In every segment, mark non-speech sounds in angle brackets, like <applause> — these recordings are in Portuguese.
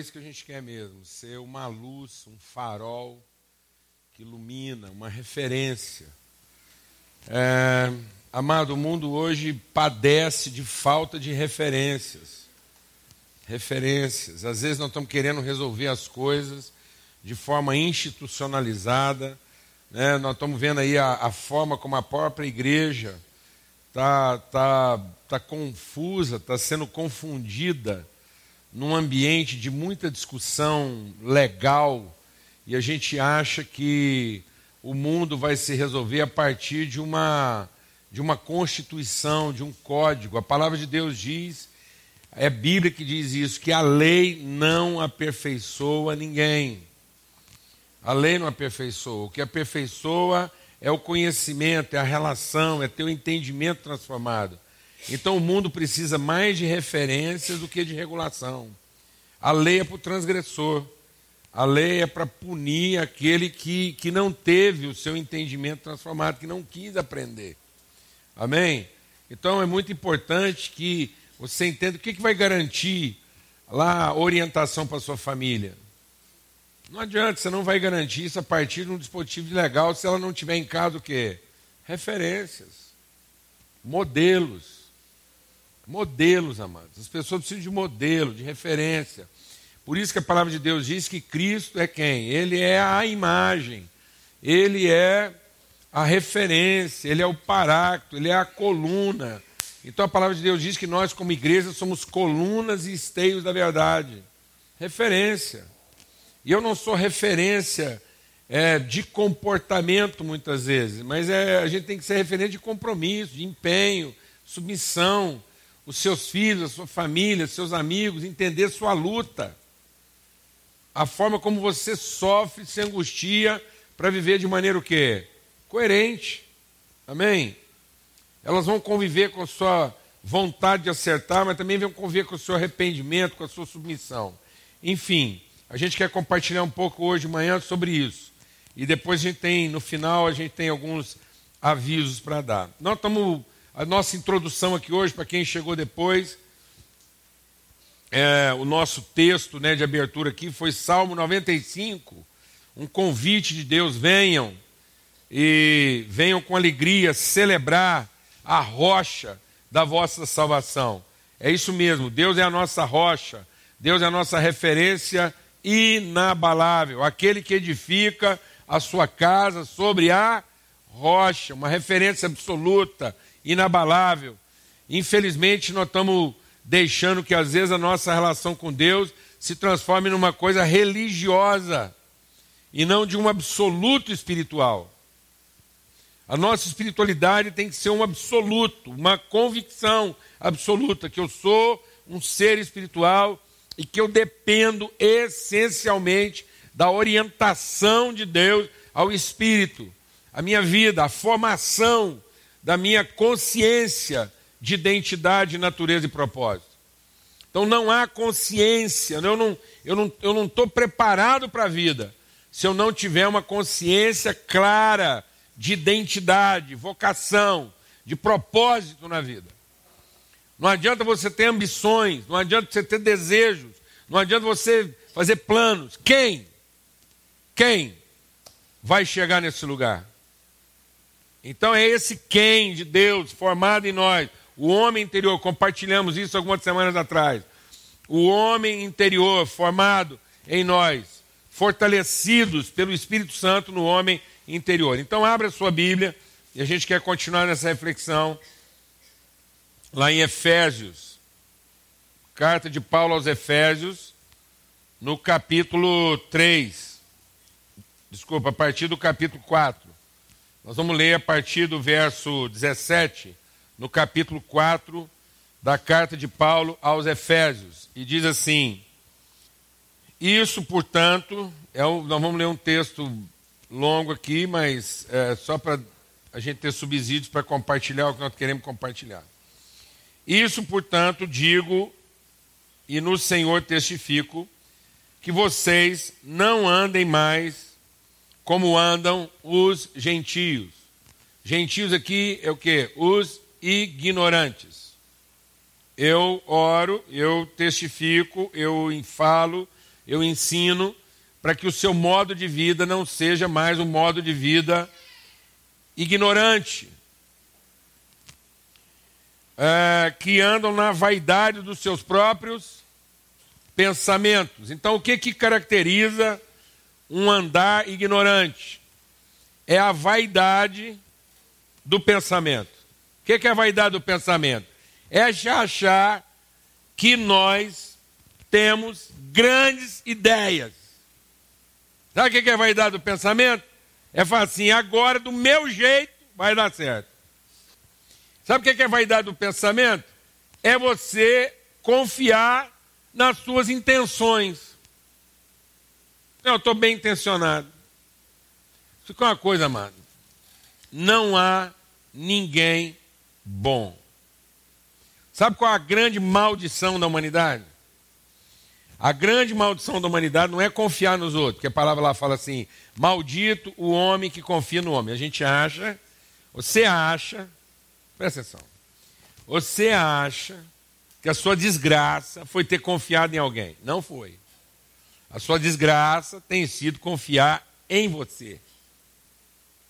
isso que a gente quer mesmo, ser uma luz, um farol que ilumina, uma referência. É, amado, o mundo hoje padece de falta de referências. Referências. Às vezes nós estamos querendo resolver as coisas de forma institucionalizada. Né? Nós estamos vendo aí a, a forma como a própria igreja está tá, tá confusa, está sendo confundida num ambiente de muita discussão legal e a gente acha que o mundo vai se resolver a partir de uma, de uma constituição, de um código. A palavra de Deus diz, é a Bíblia que diz isso, que a lei não aperfeiçoa ninguém. A lei não aperfeiçoa. O que aperfeiçoa é o conhecimento, é a relação, é ter o entendimento transformado. Então o mundo precisa mais de referências do que de regulação. A lei é para o transgressor. A lei é para punir aquele que, que não teve o seu entendimento transformado, que não quis aprender. Amém? Então é muito importante que você entenda o que, que vai garantir lá orientação para sua família. Não adianta, você não vai garantir isso a partir de um dispositivo legal se ela não tiver em casa o quê? Referências, modelos. Modelos, amados. As pessoas precisam de modelo, de referência. Por isso que a palavra de Deus diz que Cristo é quem? Ele é a imagem, ele é a referência, ele é o parácto, ele é a coluna. Então a palavra de Deus diz que nós, como igreja, somos colunas e esteios da verdade. Referência. E eu não sou referência é, de comportamento muitas vezes, mas é, a gente tem que ser referência de compromisso, de empenho, submissão. Os seus filhos, a sua família, seus amigos, entender sua luta a forma como você sofre, se angustia para viver de maneira o quê? Coerente. Amém? Elas vão conviver com a sua vontade de acertar, mas também vão conviver com o seu arrependimento, com a sua submissão. Enfim, a gente quer compartilhar um pouco hoje de manhã sobre isso. E depois a gente tem, no final, a gente tem alguns avisos para dar. Nós estamos, a nossa introdução aqui hoje, para quem chegou depois, é, o nosso texto né, de abertura aqui foi Salmo 95, um convite de Deus: venham e venham com alegria celebrar a rocha da vossa salvação. É isso mesmo, Deus é a nossa rocha, Deus é a nossa referência inabalável, aquele que edifica a sua casa sobre a rocha, uma referência absoluta, inabalável. Infelizmente, nós estamos deixando que às vezes a nossa relação com Deus se transforme numa coisa religiosa e não de um absoluto espiritual. A nossa espiritualidade tem que ser um absoluto, uma convicção absoluta que eu sou um ser espiritual e que eu dependo essencialmente da orientação de Deus ao espírito, a minha vida, a formação da minha consciência de identidade, natureza e propósito. Então não há consciência, eu não estou eu não, eu não preparado para a vida se eu não tiver uma consciência clara de identidade, vocação, de propósito na vida. Não adianta você ter ambições, não adianta você ter desejos, não adianta você fazer planos. Quem? Quem vai chegar nesse lugar? Então é esse quem de Deus formado em nós, o homem interior, compartilhamos isso algumas semanas atrás. O homem interior formado em nós, fortalecidos pelo Espírito Santo no homem interior. Então, abra a sua Bíblia e a gente quer continuar nessa reflexão lá em Efésios. Carta de Paulo aos Efésios, no capítulo 3. Desculpa, a partir do capítulo 4. Nós vamos ler a partir do verso 17 no capítulo 4 da carta de Paulo aos Efésios. E diz assim: Isso, portanto, é o, nós vamos ler um texto longo aqui, mas é só para a gente ter subsídios para compartilhar o que nós queremos compartilhar. Isso, portanto, digo e no Senhor testifico que vocês não andem mais como andam os gentios. Gentios aqui é o que? Os ignorantes. eu oro, eu testifico, eu falo, eu ensino, para que o seu modo de vida não seja mais um modo de vida ignorante, é, que andam na vaidade dos seus próprios pensamentos. Então, o que, que caracteriza um andar ignorante? É a vaidade do pensamento. O que, é a vaidade do pensamento? É achar que nós temos grandes ideias. Sabe o que é a vaidade do pensamento? É falar assim, agora do meu jeito vai dar certo. Sabe o que é vaidade do pensamento? É você confiar nas suas intenções. Eu estou bem intencionado. Fica uma coisa, amado. Não há ninguém bom. Sabe qual é a grande maldição da humanidade? A grande maldição da humanidade não é confiar nos outros, porque a palavra lá fala assim: maldito o homem que confia no homem. A gente acha, você acha, Presta atenção. Você acha que a sua desgraça foi ter confiado em alguém? Não foi. A sua desgraça tem sido confiar em você.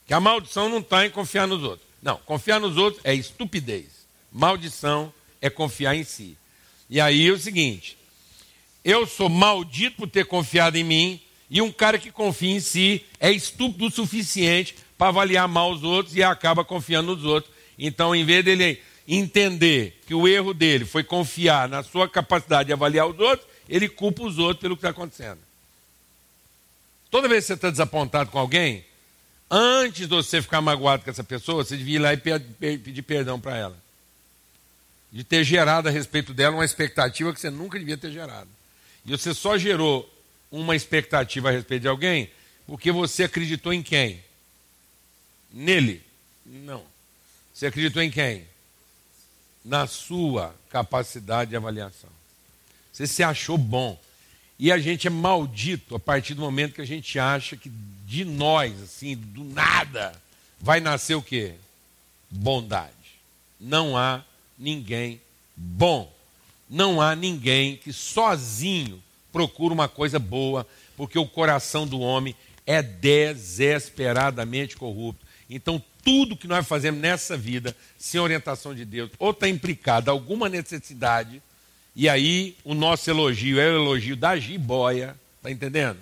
Que a maldição não está em confiar nos outros. Não, confiar nos outros é estupidez. Maldição é confiar em si. E aí é o seguinte: eu sou maldito por ter confiado em mim, e um cara que confia em si é estúpido o suficiente para avaliar mal os outros e acaba confiando nos outros então, em vez dele entender que o erro dele foi confiar na sua capacidade de avaliar os outros, ele culpa os outros pelo que está acontecendo. Toda vez que você está desapontado com alguém, antes de você ficar magoado com essa pessoa, você devia ir lá e pedir perdão para ela. De ter gerado a respeito dela uma expectativa que você nunca devia ter gerado. E você só gerou uma expectativa a respeito de alguém porque você acreditou em quem? Nele? Não. Você acreditou em quem? Na sua capacidade de avaliação. Você se achou bom. E a gente é maldito a partir do momento que a gente acha que de nós, assim, do nada, vai nascer o quê? Bondade. Não há ninguém bom. Não há ninguém que sozinho procura uma coisa boa, porque o coração do homem é desesperadamente corrupto. Então, tudo que nós fazemos nessa vida, sem orientação de Deus, ou está implicado alguma necessidade, e aí o nosso elogio é o elogio da jiboia, está entendendo?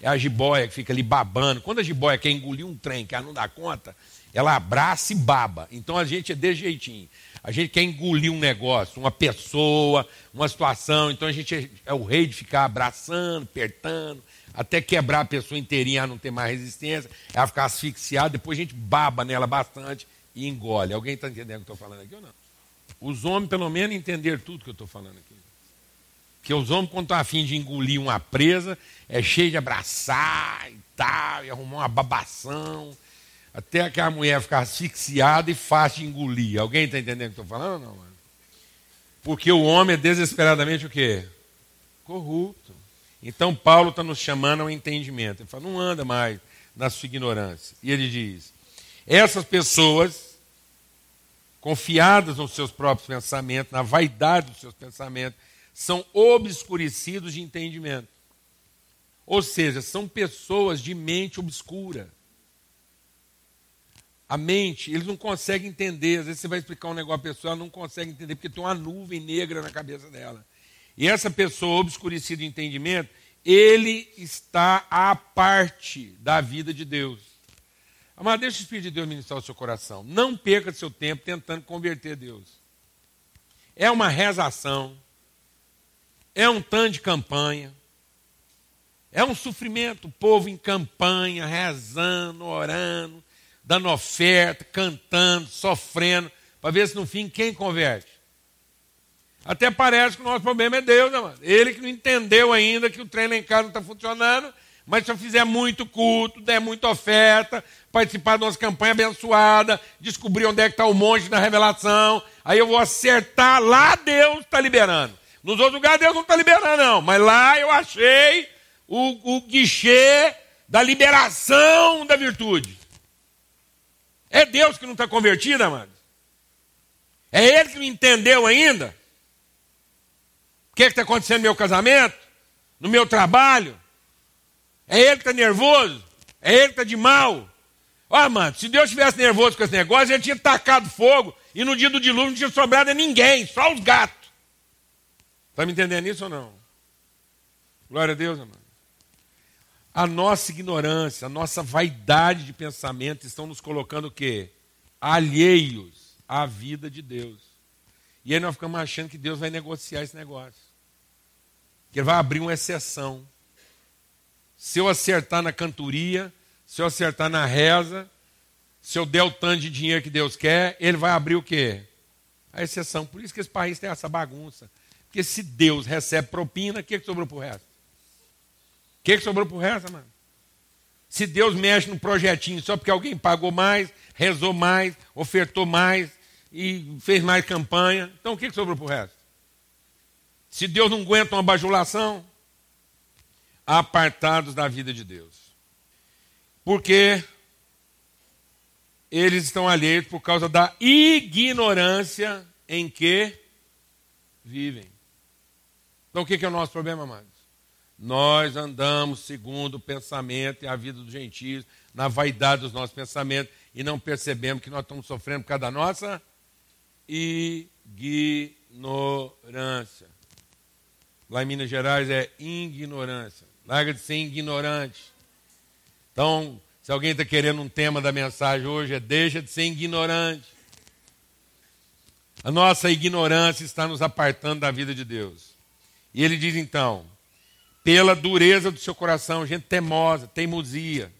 É a jiboia que fica ali babando. Quando a jiboia quer engolir um trem que ela não dá conta, ela abraça e baba. Então a gente é de jeitinho. A gente quer engolir um negócio, uma pessoa, uma situação. Então a gente é, é o rei de ficar abraçando, apertando, até quebrar a pessoa inteirinha, não ter mais resistência, ela ficar asfixiada, depois a gente baba nela bastante e engole. Alguém está entendendo o que eu estou falando aqui ou não? Os homens, pelo menos, entender tudo que eu estou falando aqui. Porque os homens, quando estão afim de engolir uma presa, é cheio de abraçar e tal, e arrumar uma babação, até que a mulher ficar asfixiada e fácil de engolir. Alguém está entendendo o que eu estou falando não? Mano? Porque o homem é desesperadamente o quê? Corrupto. Então Paulo está nos chamando ao entendimento. Ele fala, não anda mais na sua ignorância. E ele diz: essas pessoas, confiadas nos seus próprios pensamentos, na vaidade dos seus pensamentos, são obscurecidos de entendimento. Ou seja, são pessoas de mente obscura. A mente, eles não conseguem entender. Às vezes você vai explicar um negócio à pessoa, ela não consegue entender, porque tem uma nuvem negra na cabeça dela. E essa pessoa obscurecida de entendimento, ele está à parte da vida de Deus. Amado, deixa o Espírito de Deus ministrar o seu coração. Não perca seu tempo tentando converter Deus. É uma rezação. É um tanto de campanha. É um sofrimento. O povo em campanha, rezando, orando, dando oferta, cantando, sofrendo, para ver se no fim quem converte. Até parece que o nosso problema é Deus, né, mano? Ele que não entendeu ainda que o trem lá em casa não está funcionando, mas se eu fizer muito culto, der muita oferta, participar de umas campanhas abençoadas, descobrir onde é que está o monte da revelação, aí eu vou acertar, lá Deus está liberando. Nos outros lugares Deus não está liberando, não, mas lá eu achei o, o guichê da liberação da virtude. É Deus que não está convertido, amado? É Ele que não entendeu ainda? que está acontecendo no meu casamento? No meu trabalho? É ele que está nervoso? É ele que está de mal? Oh, mano, se Deus estivesse nervoso com esse negócio, ele tinha tacado fogo e no dia do dilúvio não tinha sobrado ninguém, só os gatos. Está me entendendo isso ou não? Glória a Deus, amado. A nossa ignorância, a nossa vaidade de pensamento estão nos colocando o quê? Alheios à vida de Deus. E aí nós ficamos achando que Deus vai negociar esse negócio. Que ele vai abrir uma exceção. Se eu acertar na cantoria, se eu acertar na reza, se eu der o tanto de dinheiro que Deus quer, ele vai abrir o quê? A exceção. Por isso que esse país tem essa bagunça. Porque se Deus recebe propina, o que, que sobrou para o resto? O que, que sobrou para o resto, mano? Se Deus mexe no projetinho só porque alguém pagou mais, rezou mais, ofertou mais e fez mais campanha, então o que, que sobrou para o resto? Se Deus não aguenta uma bajulação, apartados da vida de Deus. Porque eles estão alheios por causa da ignorância em que vivem. Então o que é o nosso problema, amados? Nós andamos segundo o pensamento e a vida dos gentios, na vaidade dos nossos pensamentos, e não percebemos que nós estamos sofrendo por causa da nossa ignorância. Lá em Minas Gerais é ignorância. Larga de ser ignorante. Então, se alguém está querendo um tema da mensagem hoje, é deixa de ser ignorante. A nossa ignorância está nos apartando da vida de Deus. E ele diz então: pela dureza do seu coração, gente temosa, teimosia,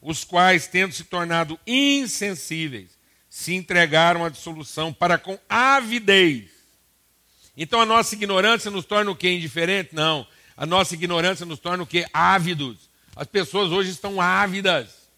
os quais, tendo se tornado insensíveis, se entregaram à dissolução para com avidez. Então a nossa ignorância nos torna o que? Indiferente? Não. A nossa ignorância nos torna o que? Ávidos. As pessoas hoje estão ávidas.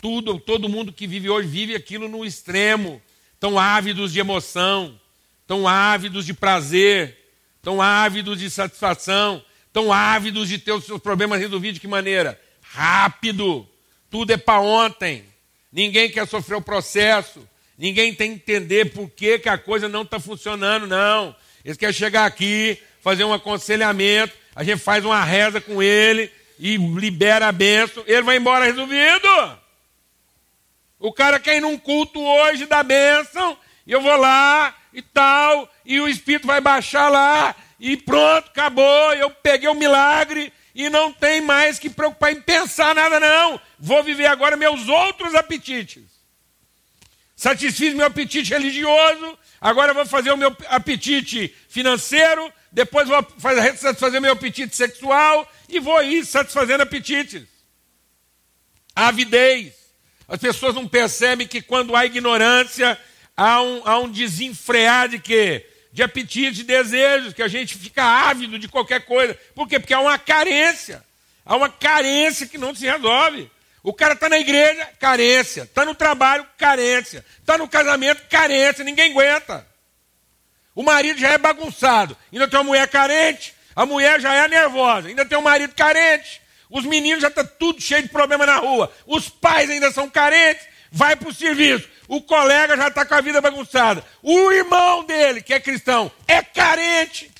Tudo, todo mundo que vive hoje vive aquilo no extremo. Estão ávidos de emoção, estão ávidos de prazer, estão ávidos de satisfação, estão ávidos de ter os seus problemas resolvidos de que maneira? Rápido. Tudo é para ontem. Ninguém quer sofrer o processo. Ninguém tem que entender por que, que a coisa não está funcionando, não. Eles querem chegar aqui, fazer um aconselhamento, a gente faz uma reza com ele, e libera a bênção, ele vai embora resolvido. O cara quer ir num culto hoje da bênção, e eu vou lá e tal, e o Espírito vai baixar lá, e pronto, acabou, eu peguei o milagre, e não tem mais que preocupar em pensar nada, não. Vou viver agora meus outros apetites. Satisfiz meu apetite religioso, agora vou fazer o meu apetite financeiro, depois vou satisfazer meu apetite sexual, e vou ir satisfazendo apetites. Avidez. As pessoas não percebem que quando há ignorância, há um, há um desenfrear de quê? De apetites, de desejos, que a gente fica ávido de qualquer coisa. Por quê? Porque há uma carência. Há uma carência que não se resolve. O cara está na igreja, carência. Está no trabalho, carência. Está no casamento, carência. Ninguém aguenta. O marido já é bagunçado. Ainda tem uma mulher carente. A mulher já é nervosa, ainda tem um marido carente. Os meninos já estão tá tudo cheio de problema na rua. Os pais ainda são carentes. Vai para o serviço. O colega já está com a vida bagunçada. O irmão dele, que é cristão, é carente.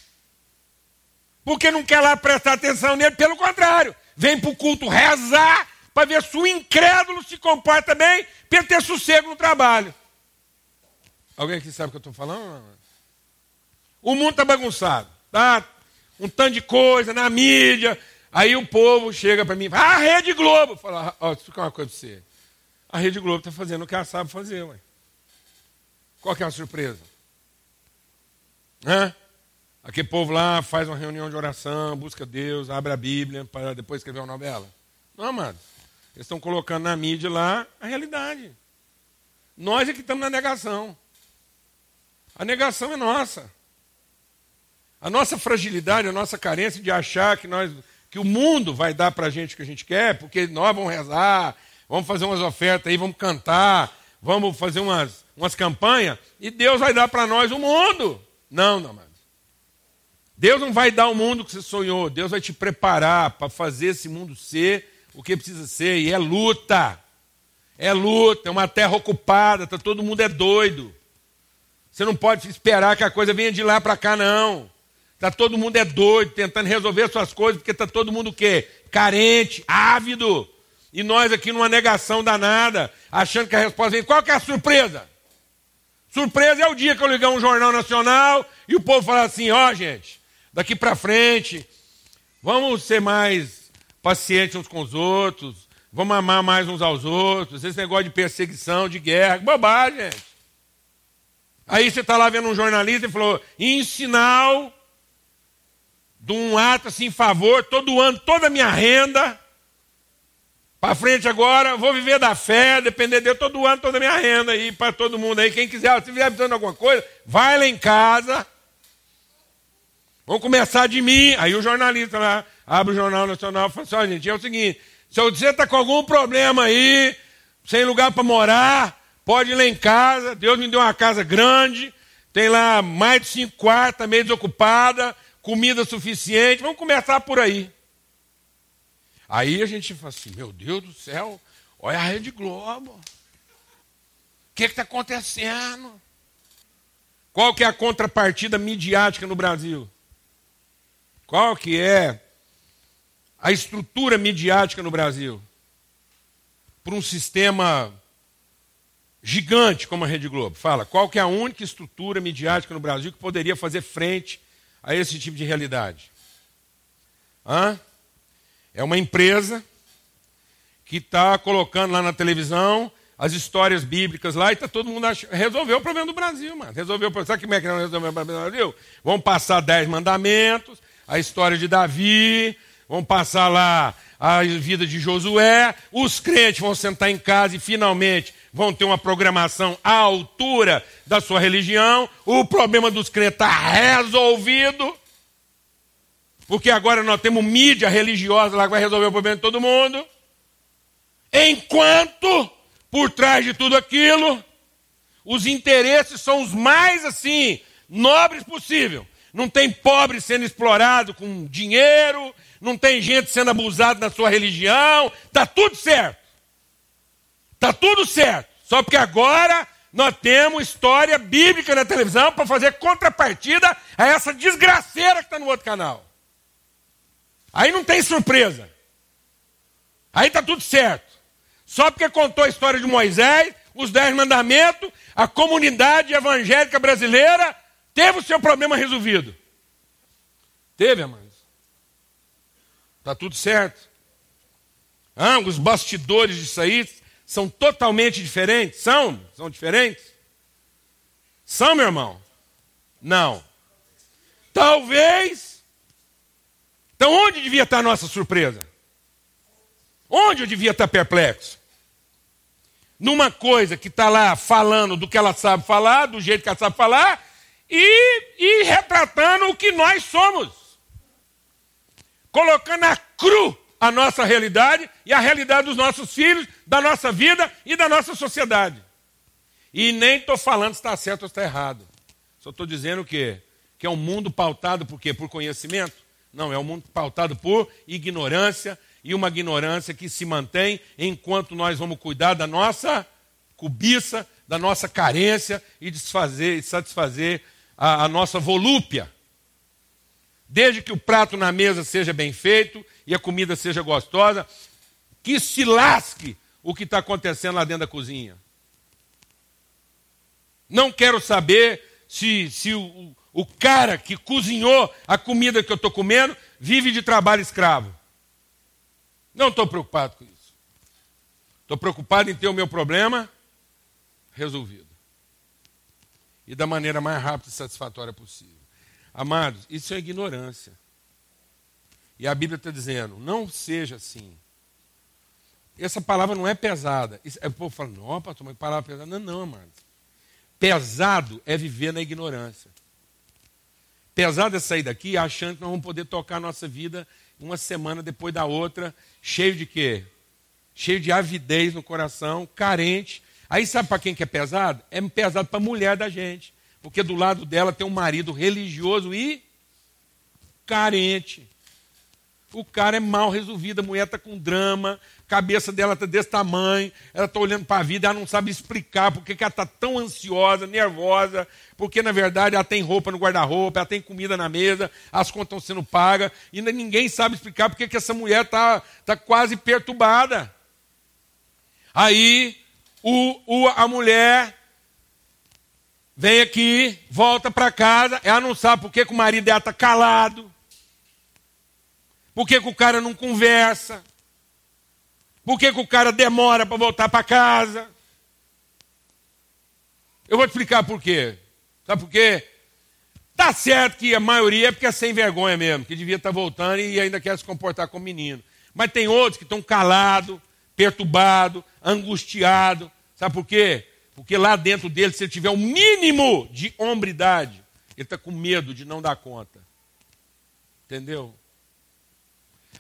Porque não quer lá prestar atenção nele. Pelo contrário, vem para o culto rezar para ver se o incrédulo se comporta bem para ter sossego no trabalho. Alguém aqui sabe o que eu estou falando? O mundo está bagunçado. Tá um tanto de coisa na mídia. Aí o povo chega para mim, ah, a Rede Globo. Fala, ó, oh, explicar uma coisa para você. A Rede Globo está fazendo o que ela sabe fazer, ué. Qual que é a surpresa? Hã? Aquele povo lá faz uma reunião de oração, busca Deus, abre a Bíblia para depois escrever uma novela. Não, amados. Eles estão colocando na mídia lá a realidade. Nós é que estamos na negação. A negação é nossa. A nossa fragilidade, a nossa carência de achar que, nós, que o mundo vai dar para a gente o que a gente quer, porque nós vamos rezar, vamos fazer umas ofertas aí, vamos cantar, vamos fazer umas, umas campanhas, e Deus vai dar para nós o mundo. Não, não, mas Deus não vai dar o mundo que você sonhou, Deus vai te preparar para fazer esse mundo ser o que precisa ser, e é luta. É luta, é uma terra ocupada, tá, todo mundo é doido. Você não pode esperar que a coisa venha de lá para cá, não. Tá todo mundo é doido, tentando resolver suas coisas, porque tá todo mundo o quê? Carente, ávido. E nós aqui numa negação danada, achando que a resposta vem. Qual que é a surpresa? Surpresa é o dia que eu ligar um jornal nacional e o povo falar assim: ó, oh, gente, daqui para frente, vamos ser mais pacientes uns com os outros, vamos amar mais uns aos outros, esse negócio de perseguição, de guerra, bobagem, gente. Aí você está lá vendo um jornalista e falou: em sinal de um ato assim em favor, todo ano, toda a minha renda para frente agora, vou viver da fé, depender de Deus todo ano, toda a minha renda aí, para todo mundo aí. Quem quiser, se vier precisando de alguma coisa, vai lá em casa. Vamos começar de mim. Aí o jornalista lá, abre o Jornal Nacional e fala assim: ó, gente, é o seguinte, se você está com algum problema aí, sem lugar para morar, pode ir lá em casa. Deus me deu uma casa grande, tem lá mais de cinco quartos, meio desocupada, comida suficiente. Vamos começar por aí. Aí a gente fala assim: meu Deus do céu, olha a Rede Globo. O que está acontecendo? Qual que é a contrapartida midiática no Brasil? Qual que é a estrutura midiática no Brasil? Por um sistema gigante como a Rede Globo. Fala, qual que é a única estrutura midiática no Brasil que poderia fazer frente a esse tipo de realidade? Hã? É uma empresa que está colocando lá na televisão as histórias bíblicas lá e está todo mundo achando. Resolveu o problema do Brasil, mano. Resolveu o problema. Sabe como é que não resolveu o problema do Brasil? Vamos passar dez mandamentos, a história de Davi, vamos passar lá a vida de Josué, os crentes vão sentar em casa e finalmente vão ter uma programação à altura da sua religião, o problema dos crentes está resolvido. Porque agora nós temos mídia religiosa lá que vai resolver o problema de todo mundo. Enquanto, por trás de tudo aquilo, os interesses são os mais assim, nobres possível. Não tem pobre sendo explorado com dinheiro, não tem gente sendo abusada na sua religião, está tudo certo. Está tudo certo. Só porque agora nós temos história bíblica na televisão para fazer contrapartida a essa desgraceira que está no outro canal. Aí não tem surpresa. Aí está tudo certo. Só porque contou a história de Moisés, os dez mandamentos, a comunidade evangélica brasileira teve o seu problema resolvido. Teve, amados. Está tudo certo. Ah, os bastidores disso aí são totalmente diferentes. São? São diferentes? São, meu irmão? Não. Talvez então, onde devia estar a nossa surpresa? Onde eu devia estar perplexo? Numa coisa que está lá falando do que ela sabe falar, do jeito que ela sabe falar, e, e retratando o que nós somos. Colocando a cru a nossa realidade e a realidade dos nossos filhos, da nossa vida e da nossa sociedade. E nem estou falando se está certo ou está errado. Só estou dizendo que, que é um mundo pautado por quê? Por conhecimento. Não, é um mundo pautado por ignorância e uma ignorância que se mantém enquanto nós vamos cuidar da nossa cobiça, da nossa carência e desfazer e satisfazer a, a nossa volúpia. Desde que o prato na mesa seja bem feito e a comida seja gostosa, que se lasque o que está acontecendo lá dentro da cozinha. Não quero saber se, se o, o cara que cozinhou a comida que eu estou comendo vive de trabalho escravo. Não estou preocupado com isso. Estou preocupado em ter o meu problema resolvido. E da maneira mais rápida e satisfatória possível. Amados, isso é ignorância. E a Bíblia está dizendo: não seja assim. Essa palavra não é pesada. o povo fala, não, pastor, mas palavra pesada. Não, não, amados. Pesado é viver na ignorância. Pesado é sair daqui achando que nós vamos poder tocar a nossa vida uma semana depois da outra, cheio de quê? Cheio de avidez no coração, carente. Aí sabe para quem que é pesado? É pesado para a mulher da gente. Porque do lado dela tem um marido religioso e carente. O cara é mal resolvido, a mulher está com drama, a cabeça dela está desse tamanho, ela está olhando para a vida, ela não sabe explicar porque que ela está tão ansiosa, nervosa, porque na verdade ela tem roupa no guarda-roupa, ela tem comida na mesa, as contas estão sendo pagas, e ninguém sabe explicar porque que essa mulher está tá quase perturbada. Aí o, o, a mulher vem aqui, volta para casa, ela não sabe por que, que o marido dela está calado. Por que, que o cara não conversa? Por que, que o cara demora para voltar para casa? Eu vou te explicar por quê. Sabe por quê? Tá certo que a maioria é porque é sem vergonha mesmo, que devia estar tá voltando e ainda quer se comportar como menino. Mas tem outros que estão calados, perturbados, angustiados. Sabe por quê? Porque lá dentro dele, se ele tiver um mínimo de hombridade, ele está com medo de não dar conta. Entendeu?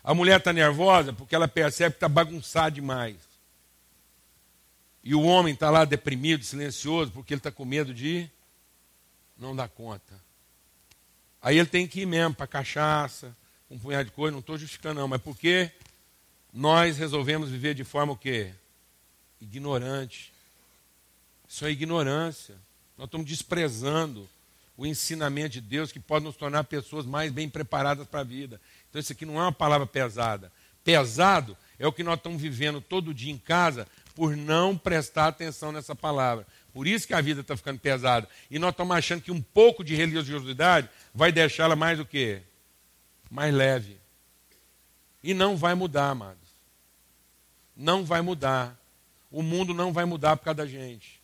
A mulher está nervosa porque ela percebe que está bagunçado demais. E o homem está lá deprimido, silencioso, porque ele está com medo de não dar conta. Aí ele tem que ir mesmo para cachaça, um punhado de coisa, não estou justificando não, mas porque nós resolvemos viver de forma o quê? Ignorante. Isso é ignorância. Nós estamos desprezando o ensinamento de Deus que pode nos tornar pessoas mais bem preparadas para a vida. Então, isso aqui não é uma palavra pesada. Pesado é o que nós estamos vivendo todo dia em casa por não prestar atenção nessa palavra. Por isso que a vida está ficando pesada. E nós estamos achando que um pouco de religiosidade vai deixá-la mais o quê? Mais leve. E não vai mudar, amados. Não vai mudar. O mundo não vai mudar por causa da gente.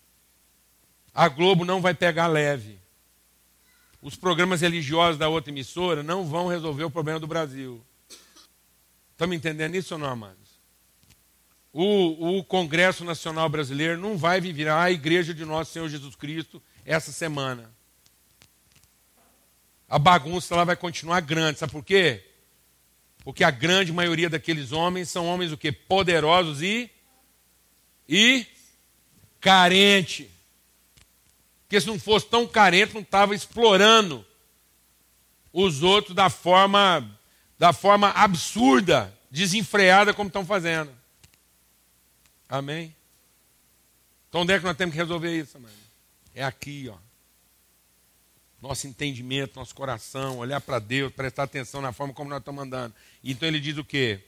A Globo não vai pegar leve os programas religiosos da outra emissora não vão resolver o problema do Brasil. Estamos entendendo isso ou não, amados? O, o, Congresso Nacional Brasileiro não vai virar a igreja de nosso Senhor Jesus Cristo essa semana. A bagunça lá vai continuar grande. Sabe por quê? Porque a grande maioria daqueles homens são homens o quê? Poderosos e e carente. Porque se não fosse tão carente, não estava explorando os outros da forma, da forma absurda, desenfreada como estão fazendo. Amém? Então onde é que nós temos que resolver isso, amém? É aqui, ó. Nosso entendimento, nosso coração, olhar para Deus, prestar atenção na forma como nós estamos andando. Então ele diz o quê?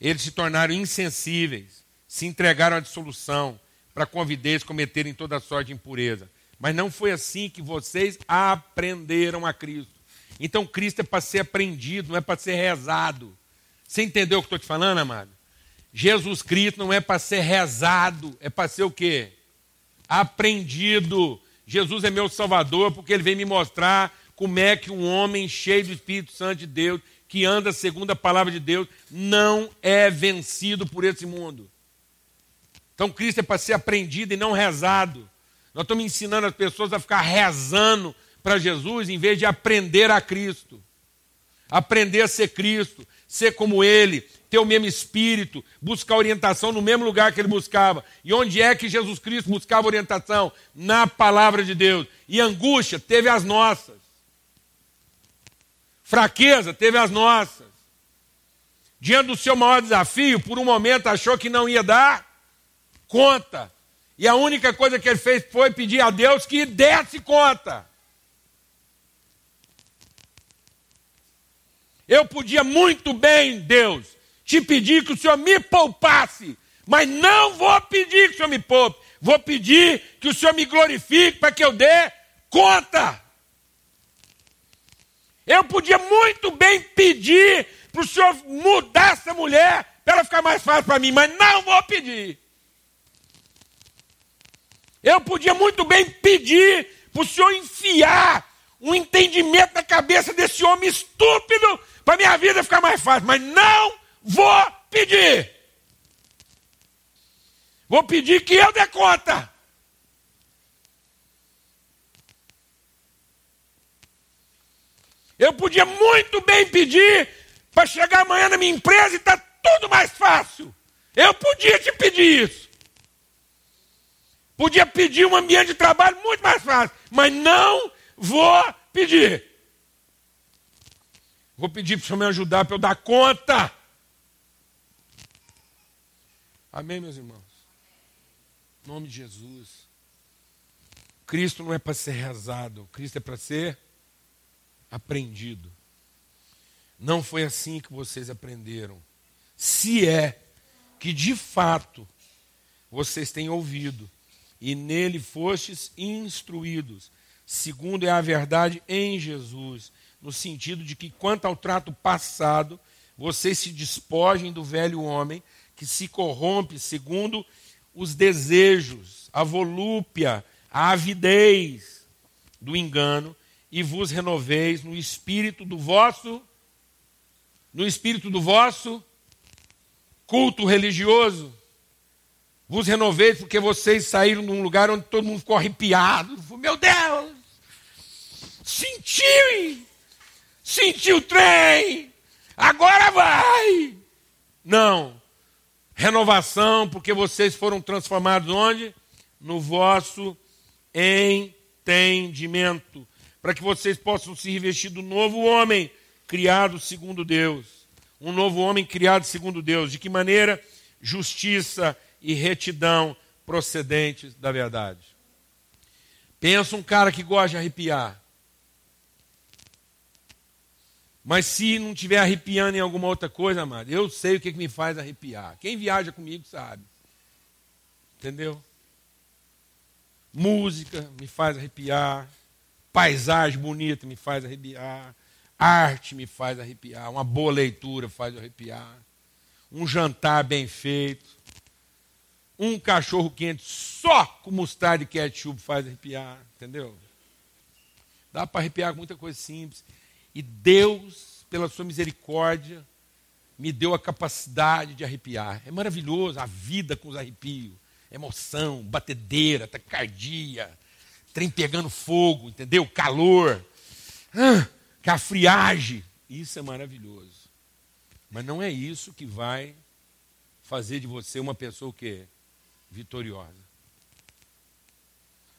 Eles se tornaram insensíveis, se entregaram à dissolução, para com avidez cometerem toda sorte de impureza. Mas não foi assim que vocês aprenderam a Cristo. Então Cristo é para ser aprendido, não é para ser rezado. Você entendeu o que estou te falando, amado? Jesus Cristo não é para ser rezado, é para ser o quê? Aprendido. Jesus é meu Salvador porque ele vem me mostrar como é que um homem cheio do Espírito Santo de Deus, que anda segundo a palavra de Deus, não é vencido por esse mundo. Então Cristo é para ser aprendido e não rezado. Nós estamos ensinando as pessoas a ficar rezando para Jesus em vez de aprender a Cristo. Aprender a ser Cristo, ser como Ele, ter o mesmo espírito, buscar orientação no mesmo lugar que ele buscava. E onde é que Jesus Cristo buscava orientação? Na palavra de Deus. E angústia teve as nossas. Fraqueza teve as nossas. Diante do seu maior desafio, por um momento achou que não ia dar conta. E a única coisa que ele fez foi pedir a Deus que desse conta. Eu podia muito bem, Deus, te pedir que o Senhor me poupasse, mas não vou pedir que o Senhor me poupe. Vou pedir que o Senhor me glorifique para que eu dê conta. Eu podia muito bem pedir para o Senhor mudar essa mulher para ela ficar mais fácil para mim, mas não vou pedir. Eu podia muito bem pedir para o Senhor enfiar um entendimento na cabeça desse homem estúpido para minha vida ficar mais fácil, mas não vou pedir. Vou pedir que eu dê conta. Eu podia muito bem pedir para chegar amanhã na minha empresa e está tudo mais fácil. Eu podia te pedir isso. Podia pedir um ambiente de trabalho muito mais fácil, mas não vou pedir. Vou pedir para o Senhor me ajudar para eu dar conta. Amém, meus irmãos? Em nome de Jesus. Cristo não é para ser rezado, Cristo é para ser aprendido. Não foi assim que vocês aprenderam. Se é que de fato vocês têm ouvido e nele fostes instruídos, segundo é a verdade em Jesus, no sentido de que, quanto ao trato passado, vocês se despojem do velho homem que se corrompe segundo os desejos, a volúpia, a avidez do engano, e vos renoveis no espírito do vosso no espírito do vosso culto religioso. Vos renoveis porque vocês saíram de um lugar onde todo mundo ficou arrepiado. Meu Deus! Sentiu! Sentiu o trem! Agora vai! Não. Renovação, porque vocês foram transformados onde? No vosso entendimento. Para que vocês possam se revestir do novo homem, criado segundo Deus. Um novo homem criado segundo Deus. De que maneira? Justiça e retidão procedentes da verdade. Pensa um cara que gosta de arrepiar. Mas se não estiver arrepiando em alguma outra coisa, amado, eu sei o que, que me faz arrepiar. Quem viaja comigo sabe. Entendeu? Música me faz arrepiar. Paisagem bonita me faz arrepiar. Arte me faz arrepiar. Uma boa leitura faz arrepiar. Um jantar bem feito um cachorro quente só com mostarda e ketchup faz arrepiar, entendeu? Dá para arrepiar com muita coisa simples. E Deus, pela sua misericórdia, me deu a capacidade de arrepiar. É maravilhoso a vida com os arrepios. Emoção, batedeira, taquicardia, trem pegando fogo, entendeu? Calor, ah, a friagem. Isso é maravilhoso. Mas não é isso que vai fazer de você uma pessoa o quê? Vitoriosa.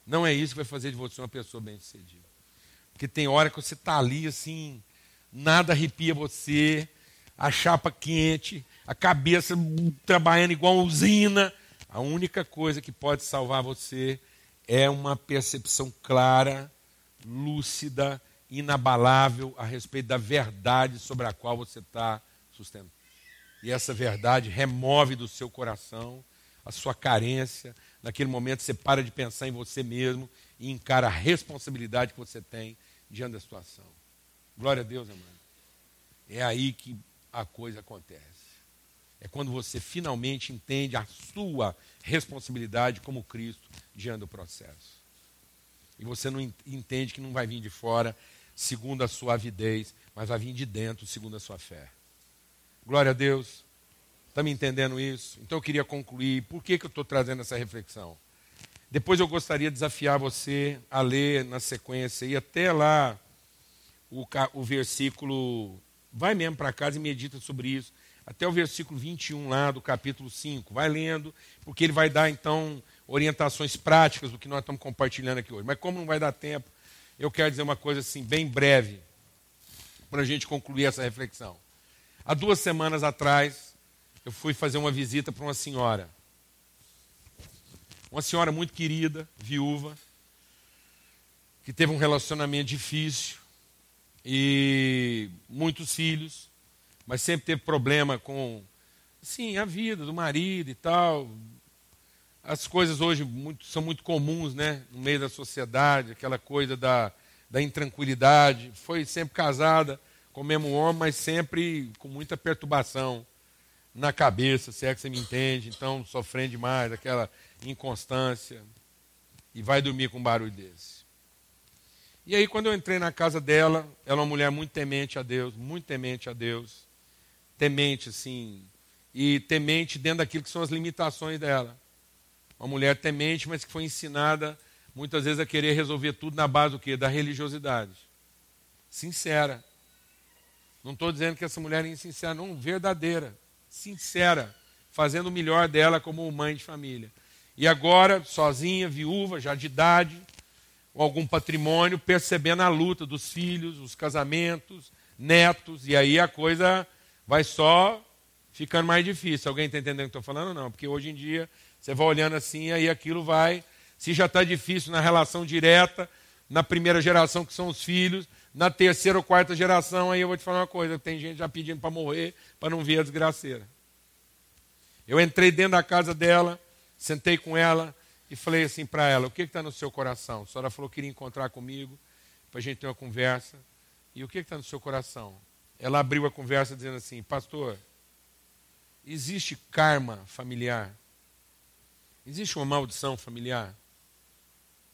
Não é isso que vai fazer de você uma pessoa bem-sucedida. Porque tem hora que você está ali assim, nada arrepia você, a chapa quente, a cabeça trabalhando igual usina. A única coisa que pode salvar você é uma percepção clara, lúcida, inabalável a respeito da verdade sobre a qual você está sustentando. E essa verdade remove do seu coração a sua carência. Naquele momento você para de pensar em você mesmo e encara a responsabilidade que você tem diante da situação. Glória a Deus, amado. É aí que a coisa acontece. É quando você finalmente entende a sua responsabilidade como Cristo diante do processo. E você não entende que não vai vir de fora segundo a sua avidez, mas vai vir de dentro segundo a sua fé. Glória a Deus. Está me entendendo isso? Então eu queria concluir. Por que, que eu estou trazendo essa reflexão? Depois eu gostaria de desafiar você a ler na sequência e até lá o, o versículo. Vai mesmo para casa e medita sobre isso. Até o versículo 21 lá do capítulo 5. Vai lendo, porque ele vai dar então orientações práticas do que nós estamos compartilhando aqui hoje. Mas como não vai dar tempo, eu quero dizer uma coisa assim, bem breve, para a gente concluir essa reflexão. Há duas semanas atrás, eu fui fazer uma visita para uma senhora. Uma senhora muito querida, viúva, que teve um relacionamento difícil e muitos filhos, mas sempre teve problema com sim, a vida do marido e tal. As coisas hoje muito, são muito comuns né, no meio da sociedade, aquela coisa da, da intranquilidade. Foi sempre casada com o mesmo homem, mas sempre com muita perturbação na cabeça, se é que você me entende, então sofrendo demais, aquela inconstância, e vai dormir com um barulho desse. E aí, quando eu entrei na casa dela, ela é uma mulher muito temente a Deus, muito temente a Deus, temente assim, e temente dentro daquilo que são as limitações dela. Uma mulher temente, mas que foi ensinada muitas vezes a querer resolver tudo na base do quê? Da religiosidade. Sincera. Não estou dizendo que essa mulher é insincera, não, verdadeira sincera, fazendo o melhor dela como mãe de família. E agora, sozinha, viúva, já de idade, algum patrimônio, percebendo a luta dos filhos, os casamentos, netos, e aí a coisa vai só ficando mais difícil. Alguém está entendendo o que estou falando? Não, porque hoje em dia você vai olhando assim, aí aquilo vai. Se já está difícil na relação direta, na primeira geração, que são os filhos, na terceira ou quarta geração, aí eu vou te falar uma coisa: tem gente já pedindo para morrer, para não ver a desgraceira. Eu entrei dentro da casa dela, sentei com ela e falei assim para ela: O que está no seu coração? A senhora falou que queria encontrar comigo, para a gente ter uma conversa. E o que está no seu coração? Ela abriu a conversa dizendo assim: Pastor, existe karma familiar? Existe uma maldição familiar?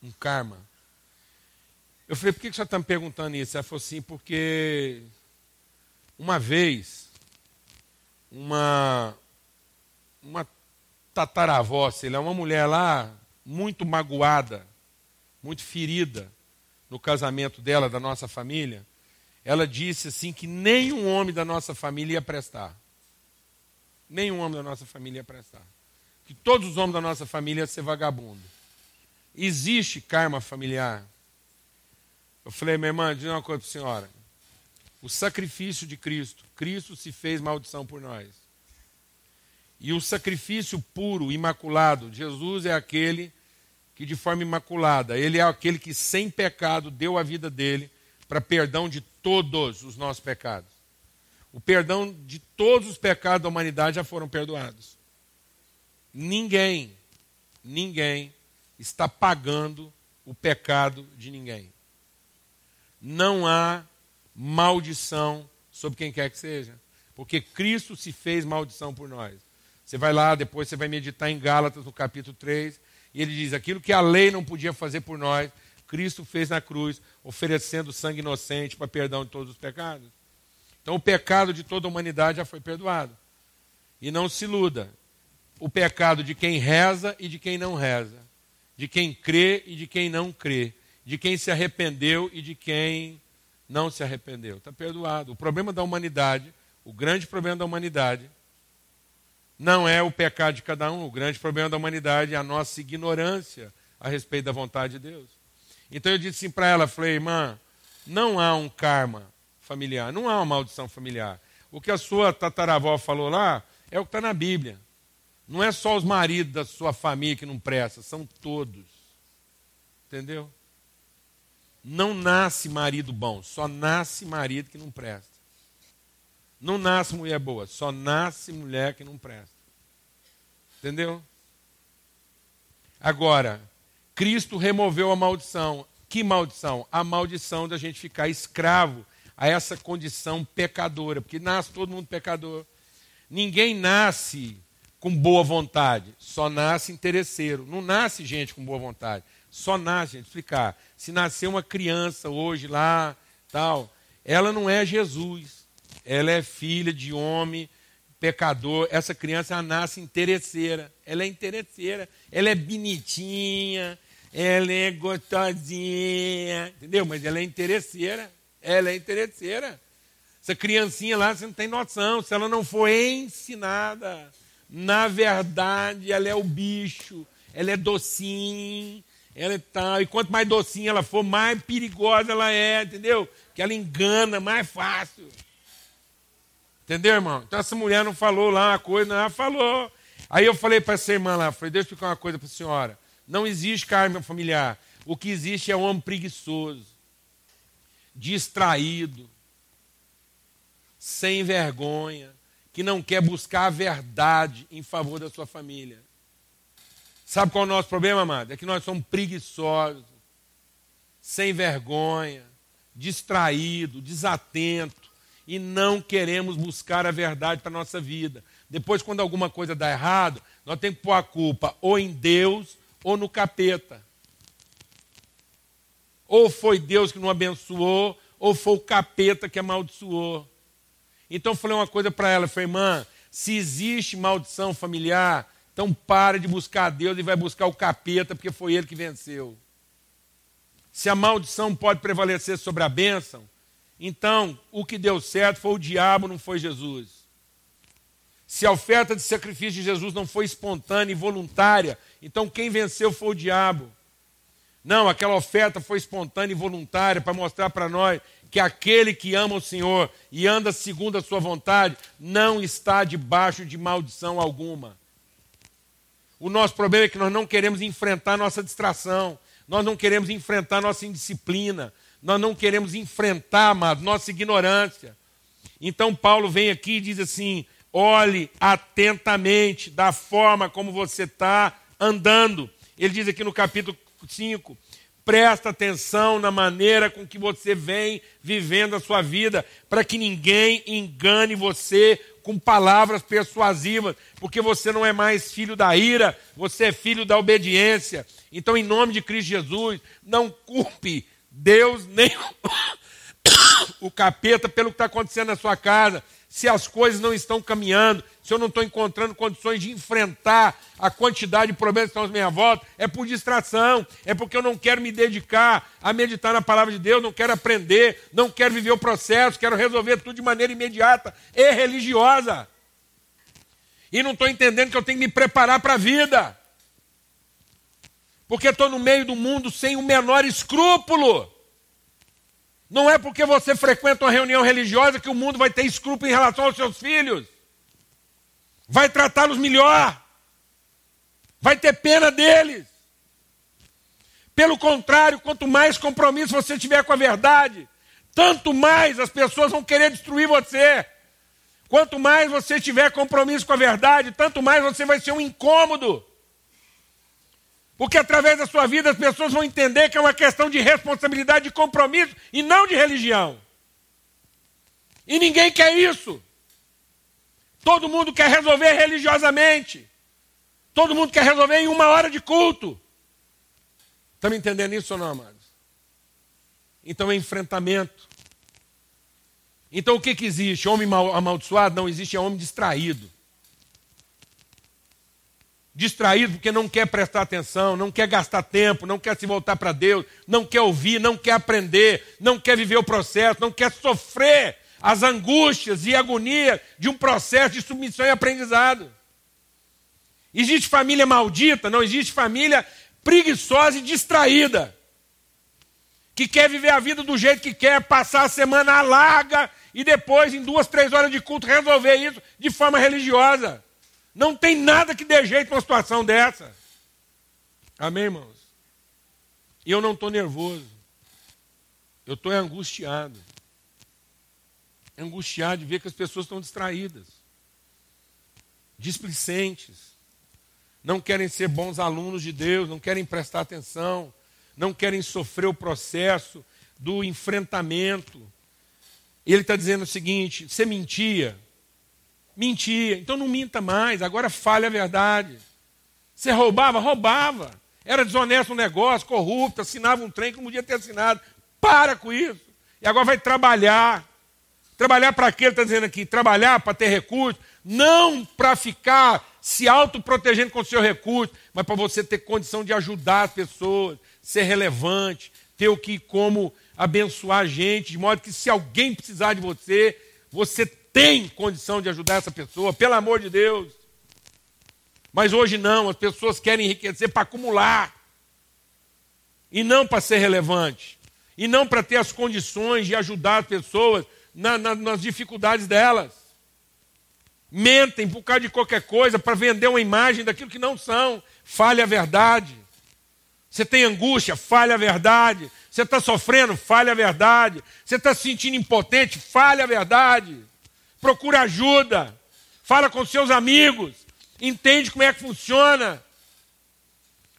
Um karma? Eu falei: Por que você está me perguntando isso? Ela falou assim: Porque uma vez, uma, uma tataravó, sei lá, uma mulher lá, muito magoada, muito ferida no casamento dela, da nossa família, ela disse assim que nenhum homem da nossa família ia prestar. Nenhum homem da nossa família ia prestar. Que todos os homens da nossa família iam ser vagabundo. Existe karma familiar. Eu falei, minha irmã, diz uma coisa para a senhora. O sacrifício de Cristo, Cristo se fez maldição por nós. E o sacrifício puro, imaculado, Jesus é aquele que de forma imaculada, ele é aquele que sem pecado deu a vida dele para perdão de todos os nossos pecados. O perdão de todos os pecados da humanidade já foram perdoados. Ninguém, ninguém está pagando o pecado de ninguém. Não há maldição sobre quem quer que seja, porque Cristo se fez maldição por nós. Você vai lá, depois você vai meditar em Gálatas, no capítulo 3, e ele diz: aquilo que a lei não podia fazer por nós, Cristo fez na cruz, oferecendo sangue inocente para perdão de todos os pecados. Então, o pecado de toda a humanidade já foi perdoado. E não se iluda: o pecado de quem reza e de quem não reza, de quem crê e de quem não crê, de quem se arrependeu e de quem não se arrependeu. Está perdoado. O problema da humanidade, o grande problema da humanidade, não é o pecado de cada um. O grande problema da humanidade é a nossa ignorância a respeito da vontade de Deus. Então eu disse assim para ela, falei, irmã, não há um karma familiar, não há uma maldição familiar. O que a sua tataravó falou lá é o que está na Bíblia. Não é só os maridos da sua família que não prestam, são todos. Entendeu? Não nasce marido bom, só nasce marido que não presta. Não nasce mulher boa, só nasce mulher que não presta. Entendeu? Agora, Cristo removeu a maldição. Que maldição? A maldição da gente ficar escravo a essa condição pecadora, porque nasce todo mundo pecador. Ninguém nasce com boa vontade, só nasce interesseiro. Não nasce gente com boa vontade, só nasce, gente, explicar. Se nascer uma criança hoje lá, tal, ela não é Jesus ela é filha de homem pecador. Essa criança nasce interesseira. Ela é interesseira. Ela é bonitinha. Ela é gostosinha. Entendeu? Mas ela é interesseira. Ela é interesseira. Essa criancinha lá, você não tem noção. Se ela não for ensinada, na verdade, ela é o bicho. Ela é docinha. Ela é tal. E quanto mais docinha ela for, mais perigosa ela é. Entendeu? Que ela engana mais fácil. Entendeu, irmão? Então essa mulher não falou lá uma coisa, ela falou. Aí eu falei para essa irmã lá, falei, deixa eu explicar uma coisa para a senhora. Não existe karma familiar. O que existe é um homem preguiçoso, distraído, sem vergonha, que não quer buscar a verdade em favor da sua família. Sabe qual é o nosso problema, amado? É que nós somos preguiçosos, sem vergonha, distraído, desatento e não queremos buscar a verdade para nossa vida. Depois, quando alguma coisa dá errado, nós temos que pôr a culpa ou em Deus ou no capeta. Ou foi Deus que não abençoou, ou foi o capeta que amaldiçoou. Então, eu falei uma coisa para ela: falei, irmã, se existe maldição familiar, então para de buscar a Deus e vai buscar o capeta, porque foi ele que venceu. Se a maldição pode prevalecer sobre a bênção, então, o que deu certo foi o diabo, não foi Jesus. Se a oferta de sacrifício de Jesus não foi espontânea e voluntária, então quem venceu foi o diabo. Não, aquela oferta foi espontânea e voluntária para mostrar para nós que aquele que ama o Senhor e anda segundo a sua vontade não está debaixo de maldição alguma. O nosso problema é que nós não queremos enfrentar nossa distração, nós não queremos enfrentar nossa indisciplina, nós não queremos enfrentar, amado, nossa ignorância. Então Paulo vem aqui e diz assim: olhe atentamente da forma como você está andando. Ele diz aqui no capítulo 5: presta atenção na maneira com que você vem vivendo a sua vida, para que ninguém engane você com palavras persuasivas, porque você não é mais filho da ira, você é filho da obediência. Então, em nome de Cristo Jesus, não culpe Deus nem <coughs> o capeta pelo que está acontecendo na sua casa se as coisas não estão caminhando, se eu não estou encontrando condições de enfrentar a quantidade de problemas que estão à minha volta, é por distração, é porque eu não quero me dedicar a meditar na palavra de Deus, não quero aprender, não quero viver o processo, quero resolver tudo de maneira imediata e religiosa. E não estou entendendo que eu tenho que me preparar para a vida. Porque estou no meio do mundo sem o menor escrúpulo. Não é porque você frequenta uma reunião religiosa que o mundo vai ter escrúpulo em relação aos seus filhos. Vai tratá-los melhor. Vai ter pena deles. Pelo contrário, quanto mais compromisso você tiver com a verdade, tanto mais as pessoas vão querer destruir você. Quanto mais você tiver compromisso com a verdade, tanto mais você vai ser um incômodo. Porque através da sua vida as pessoas vão entender que é uma questão de responsabilidade, de compromisso e não de religião. E ninguém quer isso. Todo mundo quer resolver religiosamente. Todo mundo quer resolver em uma hora de culto. Me entendendo isso ou não, amados? Então é enfrentamento. Então o que, que existe? Homem amaldiçoado? Não existe, é homem distraído distraído porque não quer prestar atenção, não quer gastar tempo, não quer se voltar para Deus, não quer ouvir, não quer aprender, não quer viver o processo, não quer sofrer as angústias e agonia de um processo de submissão e aprendizado. Existe família maldita, não existe família preguiçosa e distraída, que quer viver a vida do jeito que quer, passar a semana larga e depois, em duas, três horas de culto, resolver isso de forma religiosa. Não tem nada que dê jeito numa situação dessa. Amém, irmãos? E eu não estou nervoso. Eu estou angustiado. Angustiado de ver que as pessoas estão distraídas, displicentes, não querem ser bons alunos de Deus, não querem prestar atenção, não querem sofrer o processo do enfrentamento. E ele está dizendo o seguinte: você mentia, mentia. Então não minta mais, agora fale a verdade. Você roubava? Roubava. Era desonesto no negócio, corrupto, assinava um trem que não podia ter assinado. Para com isso. E agora vai trabalhar. Trabalhar para quê? Ele está dizendo aqui. Trabalhar para ter recurso. Não para ficar se autoprotegendo com o seu recurso, mas para você ter condição de ajudar as pessoas, ser relevante, ter o que como abençoar a gente, de modo que se alguém precisar de você, você tem condição de ajudar essa pessoa, pelo amor de Deus. Mas hoje não, as pessoas querem enriquecer para acumular, e não para ser relevante, e não para ter as condições de ajudar as pessoas na, na, nas dificuldades delas. Mentem por causa de qualquer coisa para vender uma imagem daquilo que não são. Fale a verdade. Você tem angústia? Fale a verdade. Você está sofrendo? Fale a verdade. Você está se sentindo impotente? Fale a verdade procura ajuda, fala com seus amigos, entende como é que funciona.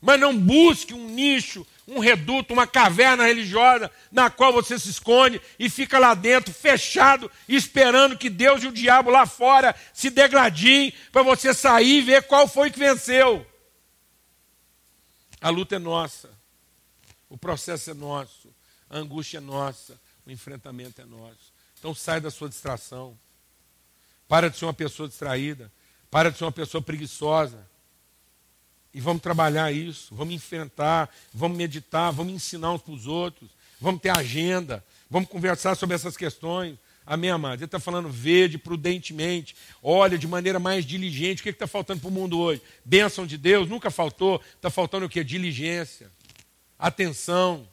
Mas não busque um nicho, um reduto, uma caverna religiosa na qual você se esconde e fica lá dentro, fechado, esperando que Deus e o diabo lá fora se degradiem para você sair e ver qual foi que venceu. A luta é nossa, o processo é nosso, a angústia é nossa, o enfrentamento é nosso. Então sai da sua distração. Para de ser uma pessoa distraída. Para de ser uma pessoa preguiçosa. E vamos trabalhar isso, vamos enfrentar, vamos meditar, vamos ensinar uns para os outros, vamos ter agenda, vamos conversar sobre essas questões. Amém, amados? Ele está falando verde, prudentemente, olha de maneira mais diligente. O que está faltando para o mundo hoje? Bênção de Deus, nunca faltou. Está faltando o que? Diligência. atenção.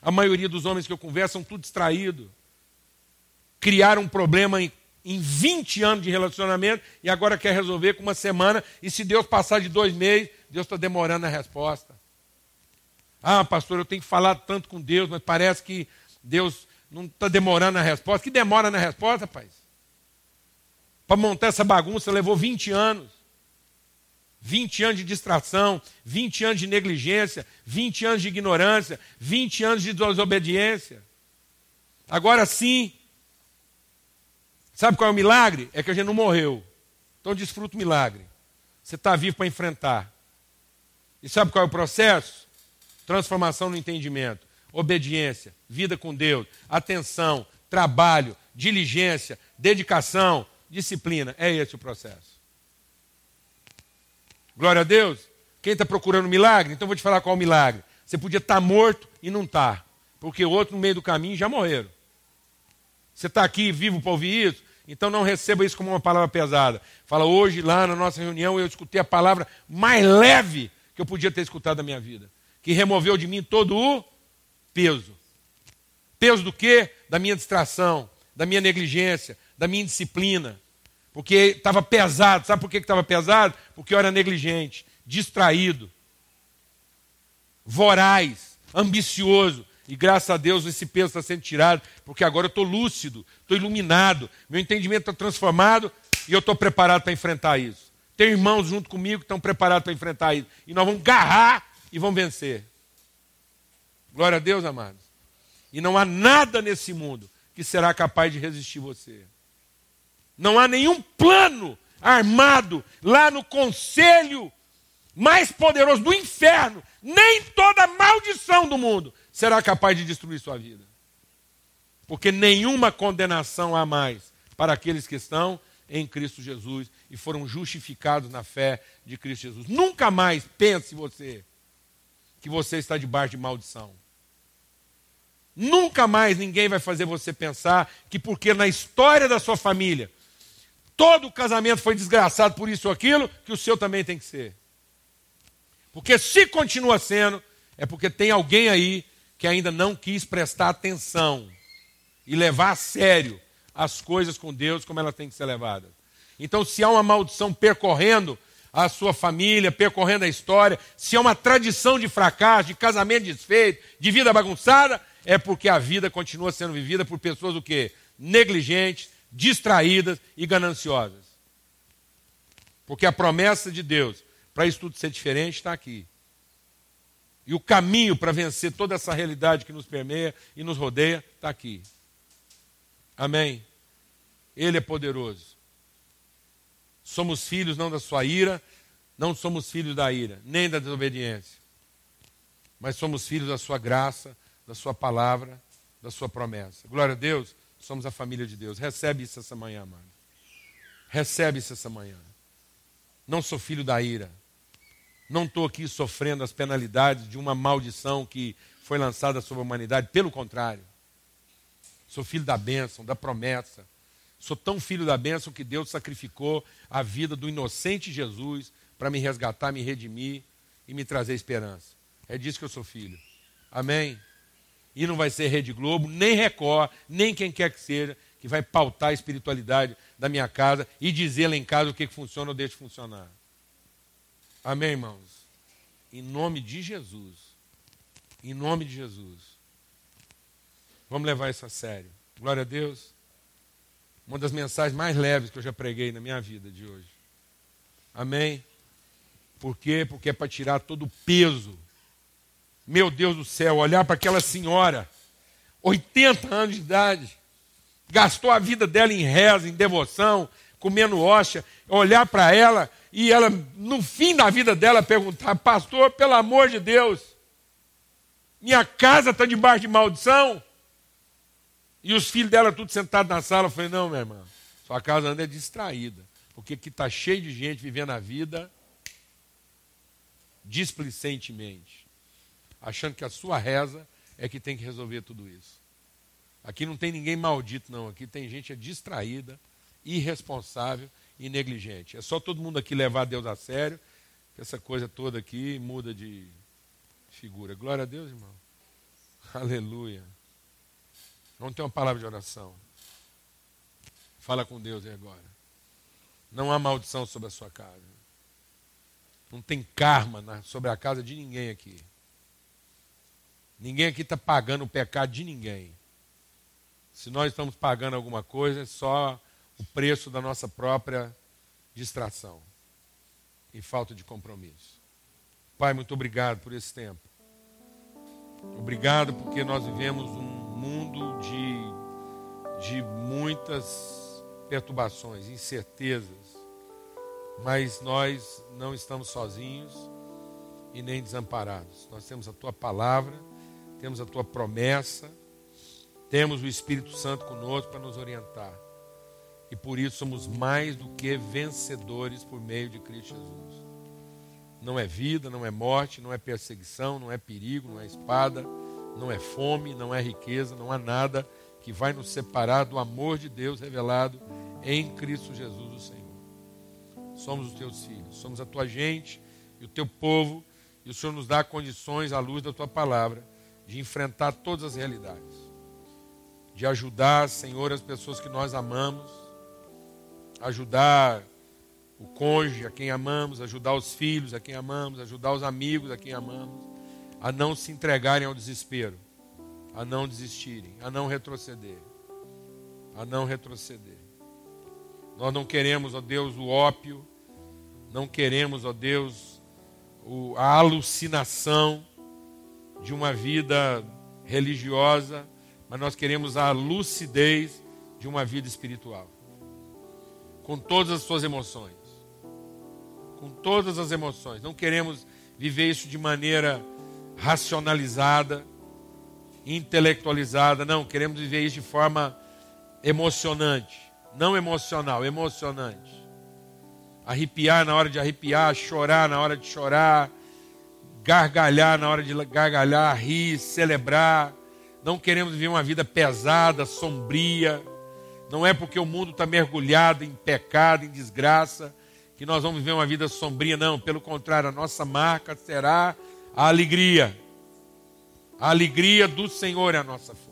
A maioria dos homens que eu converso são tudo distraído. Criaram um problema em, em 20 anos de relacionamento e agora quer resolver com uma semana. E se Deus passar de dois meses, Deus está demorando a resposta. Ah, pastor, eu tenho que falar tanto com Deus, mas parece que Deus não está demorando a resposta. Que demora na resposta, rapaz? Para montar essa bagunça levou 20 anos. 20 anos de distração, 20 anos de negligência, 20 anos de ignorância, 20 anos de desobediência. Agora sim, sabe qual é o milagre? É que a gente não morreu. Então desfruta o milagre. Você está vivo para enfrentar. E sabe qual é o processo? Transformação no entendimento, obediência, vida com Deus, atenção, trabalho, diligência, dedicação, disciplina. É esse o processo. Glória a Deus. Quem está procurando milagre? Então vou te falar qual é o milagre. Você podia estar tá morto e não está, porque outro no meio do caminho já morreram. Você está aqui vivo para ouvir isso? Então não receba isso como uma palavra pesada. Fala, hoje lá na nossa reunião eu escutei a palavra mais leve que eu podia ter escutado da minha vida. Que removeu de mim todo o peso. Peso do quê? Da minha distração, da minha negligência, da minha indisciplina, porque estava pesado. Sabe por que estava pesado? Porque eu era negligente, distraído, voraz, ambicioso. E graças a Deus esse peso está sendo tirado, porque agora eu estou lúcido, estou iluminado, meu entendimento está transformado e eu estou preparado para enfrentar isso. Tem irmãos junto comigo que estão preparados para enfrentar isso. E nós vamos garrar e vamos vencer. Glória a Deus, amados. E não há nada nesse mundo que será capaz de resistir você. Não há nenhum plano armado lá no conselho mais poderoso do inferno, nem toda maldição do mundo será capaz de destruir sua vida. Porque nenhuma condenação há mais para aqueles que estão em Cristo Jesus e foram justificados na fé de Cristo Jesus. Nunca mais pense você que você está debaixo de maldição. Nunca mais ninguém vai fazer você pensar que porque na história da sua família todo o casamento foi desgraçado por isso ou aquilo, que o seu também tem que ser. Porque se continua sendo, é porque tem alguém aí que ainda não quis prestar atenção e levar a sério as coisas com Deus como elas têm que ser levadas. Então, se há uma maldição percorrendo a sua família, percorrendo a história, se há uma tradição de fracasso, de casamento desfeito, de vida bagunçada, é porque a vida continua sendo vivida por pessoas o quê? Negligentes, distraídas e gananciosas. Porque a promessa de Deus para isso tudo ser diferente está aqui. E o caminho para vencer toda essa realidade que nos permeia e nos rodeia está aqui. Amém? Ele é poderoso. Somos filhos não da sua ira, não somos filhos da ira, nem da desobediência. Mas somos filhos da sua graça, da sua palavra, da sua promessa. Glória a Deus somos a família de Deus. Recebe isso essa manhã, mano. Recebe isso essa manhã. Não sou filho da ira. Não estou aqui sofrendo as penalidades de uma maldição que foi lançada sobre a humanidade. Pelo contrário. Sou filho da bênção, da promessa. Sou tão filho da bênção que Deus sacrificou a vida do inocente Jesus para me resgatar, me redimir e me trazer esperança. É disso que eu sou filho. Amém? E não vai ser Rede Globo, nem Record, nem quem quer que seja, que vai pautar a espiritualidade da minha casa e dizer lá em casa o que, que funciona ou deixa de funcionar. Amém, irmãos? Em nome de Jesus. Em nome de Jesus. Vamos levar isso a sério. Glória a Deus. Uma das mensagens mais leves que eu já preguei na minha vida de hoje. Amém? Por quê? Porque é para tirar todo o peso meu Deus do céu, olhar para aquela senhora, 80 anos de idade, gastou a vida dela em reza, em devoção, comendo hóstia, olhar para ela e ela, no fim da vida dela, perguntar: Pastor, pelo amor de Deus, minha casa está debaixo de maldição? E os filhos dela tudo sentados na sala. Eu falei: Não, minha irmã, sua casa anda distraída, porque aqui está cheio de gente vivendo a vida displicentemente achando que a sua reza é que tem que resolver tudo isso. Aqui não tem ninguém maldito, não. Aqui tem gente distraída, irresponsável e negligente. É só todo mundo aqui levar Deus a sério, que essa coisa toda aqui muda de figura. Glória a Deus, irmão. Aleluia. Vamos ter uma palavra de oração. Fala com Deus aí agora. Não há maldição sobre a sua casa. Não tem karma sobre a casa de ninguém aqui. Ninguém aqui está pagando o pecado de ninguém. Se nós estamos pagando alguma coisa, é só o preço da nossa própria distração e falta de compromisso. Pai, muito obrigado por esse tempo. Obrigado porque nós vivemos um mundo de, de muitas perturbações, incertezas, mas nós não estamos sozinhos e nem desamparados. Nós temos a tua palavra, temos a tua promessa, temos o Espírito Santo conosco para nos orientar. E por isso somos mais do que vencedores por meio de Cristo Jesus. Não é vida, não é morte, não é perseguição, não é perigo, não é espada, não é fome, não é riqueza, não há nada que vai nos separar do amor de Deus revelado em Cristo Jesus, o Senhor. Somos os teus filhos, somos a tua gente e o teu povo, e o Senhor nos dá condições, à luz da tua palavra, de enfrentar todas as realidades, de ajudar, Senhor, as pessoas que nós amamos, ajudar o cônjuge a quem amamos, ajudar os filhos a quem amamos, ajudar os amigos a quem amamos, a não se entregarem ao desespero, a não desistirem, a não retroceder, a não retroceder. Nós não queremos, ó Deus, o ópio, não queremos, ó Deus, a alucinação de uma vida religiosa, mas nós queremos a lucidez de uma vida espiritual. Com todas as suas emoções com todas as emoções. Não queremos viver isso de maneira racionalizada, intelectualizada. Não, queremos viver isso de forma emocionante. Não emocional, emocionante. Arrepiar na hora de arrepiar, chorar na hora de chorar, gargalhar na hora de gargalhar, rir, celebrar. Não queremos viver uma vida pesada, sombria. Não é porque o mundo está mergulhado em pecado, em desgraça, que nós vamos viver uma vida sombria, não. Pelo contrário, a nossa marca será a alegria. A alegria do Senhor é a nossa força.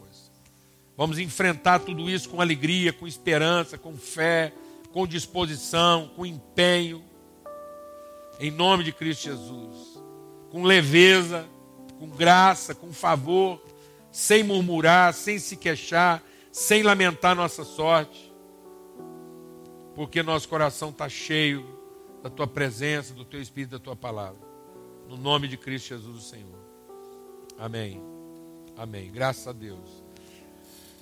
Vamos enfrentar tudo isso com alegria, com esperança, com fé, com disposição, com empenho. Em nome de Cristo Jesus. Com leveza, com graça, com favor, sem murmurar, sem se queixar, sem lamentar nossa sorte. Porque nosso coração está cheio da tua presença, do teu Espírito, da tua palavra. No nome de Cristo Jesus, o Senhor. Amém. Amém. Graças a Deus.